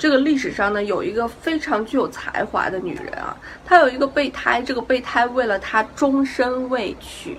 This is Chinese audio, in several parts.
这个历史上呢，有一个非常具有才华的女人啊，她有一个备胎，这个备胎为了她终身未娶。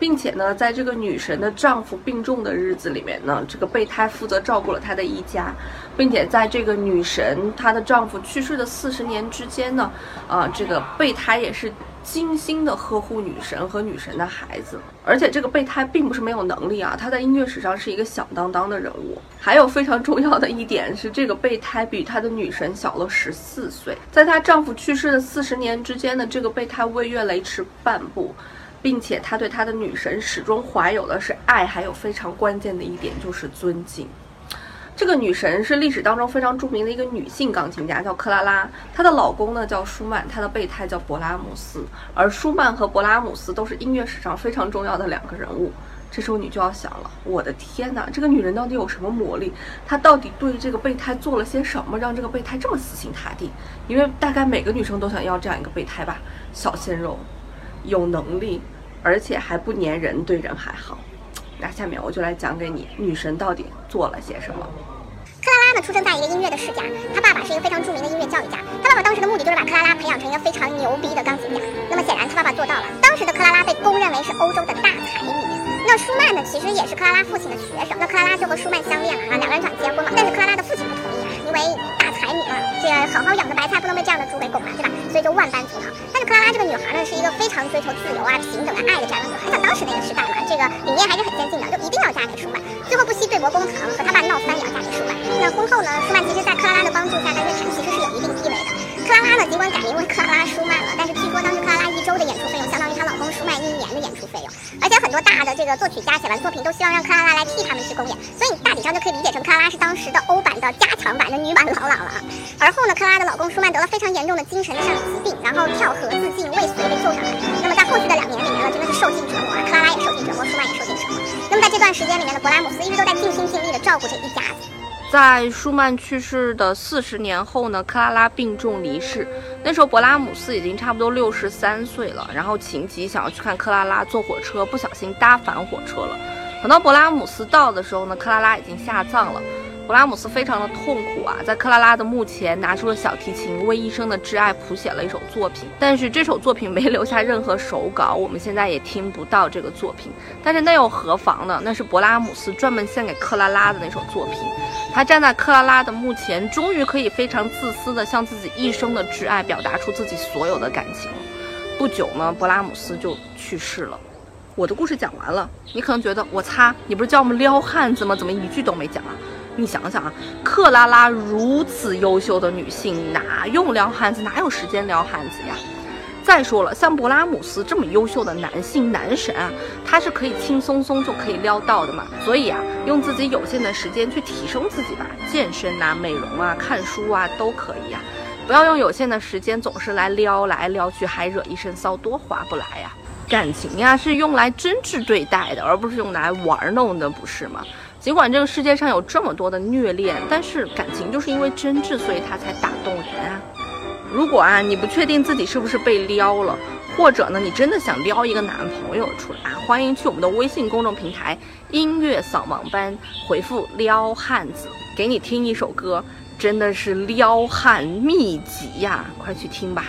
并且呢，在这个女神的丈夫病重的日子里面呢，这个备胎负责照顾了她的一家，并且在这个女神她的丈夫去世的四十年之间呢，啊，这个备胎也是精心的呵护女神和女神的孩子。而且这个备胎并不是没有能力啊，她在音乐史上是一个响当当的人物。还有非常重要的一点是，这个备胎比她的女神小了十四岁。在她丈夫去世的四十年之间呢，这个备胎未越雷池半步。并且他对他的女神始终怀有的是爱，还有非常关键的一点就是尊敬。这个女神是历史当中非常著名的一个女性钢琴家，叫克拉拉。她的老公呢叫舒曼，她的备胎叫勃拉姆斯。而舒曼和勃拉姆斯都是音乐史上非常重要的两个人物。这时候你就要想了，我的天哪，这个女人到底有什么魔力？她到底对这个备胎做了些什么，让这个备胎这么死心塌地？因为大概每个女生都想要这样一个备胎吧，小鲜肉，有能力。而且还不粘人，对人还好。那下面我就来讲给你，女神到底做了些什么。克拉拉呢，出生在一个音乐的世家，她爸爸是一个非常著名的音乐教育家。她爸爸当时的目的就是把克拉拉培养成一个非常牛逼的钢琴家。那么显然，她爸爸做到了。当时的克拉拉被公认为是欧洲的大才女。那舒曼呢，其实也是克拉拉父亲的学生。那克拉拉就和舒曼相恋了啊，两个人想结婚嘛。但是克拉拉的父亲不同意啊，因为大才女嘛，这好好养的白菜不能被这样的猪给拱了，对吧？所以就万般阻挠。但是克拉拉这个女孩呢，是一个非常追求自由啊、平等的爱的这样的女孩。像当时那个时代嘛，这个理念还是很先进的，就一定要嫁给舒曼。最后不惜对簿公堂，和他爸闹翻也要嫁给舒曼。那婚后呢，舒曼其实在克拉拉的帮助下，在乐坛其实是有一定地位的。克拉拉呢，尽管改名为克拉拉舒曼了，但是据说当时克拉拉一周的演出费用，相当于她老公舒曼一年的演出费用。而且很多大的这个作曲家写完作品，都希望让克拉拉来替他们去公演，所以你大体上就可以理解成克拉拉是当时的欧版的加强版的女版朗朗了。而后呢，克拉拉的老公舒曼得了非常严重的精神上的疾病，然后跳河自尽，未遂被救上来。那么在后续的两年里段时间里面的勃拉姆斯一直都在尽心尽力的照顾这一家子。在舒曼去世的四十年后呢，克拉拉病重离世。那时候勃拉姆斯已经差不多六十三岁了。然后情急想要去看克拉拉，坐火车不小心搭反火车了。等到勃拉姆斯到的时候呢，克拉拉已经下葬了。勃拉姆斯非常的痛苦啊，在克拉拉的墓前拿出了小提琴，为一生的挚爱谱写了一首作品。但是这首作品没留下任何手稿，我们现在也听不到这个作品。但是那又何妨呢？那是勃拉姆斯专门献给克拉拉的那首作品。他站在克拉拉的墓前，终于可以非常自私的向自己一生的挚爱表达出自己所有的感情。不久呢，勃拉姆斯就去世了。我的故事讲完了，你可能觉得我擦，你不是教我们撩汉子吗？怎么一句都没讲啊？你想想啊，克拉拉如此优秀的女性，哪用撩汉子？哪有时间撩汉子呀？再说了，像勃拉姆斯这么优秀的男性男神啊，他是可以轻松松就可以撩到的嘛。所以啊，用自己有限的时间去提升自己吧，健身啊、美容啊、看书啊都可以呀。不要用有限的时间总是来撩来撩去，还惹一身骚，多划不来呀。感情呀，是用来真挚对待的，而不是用来玩弄的，不是吗？尽管这个世界上有这么多的虐恋，但是感情就是因为真挚，所以它才打动人啊。如果啊你不确定自己是不是被撩了，或者呢你真的想撩一个男朋友出来啊，欢迎去我们的微信公众平台音乐扫盲班回复撩汉子，给你听一首歌，真的是撩汉秘籍呀，快去听吧。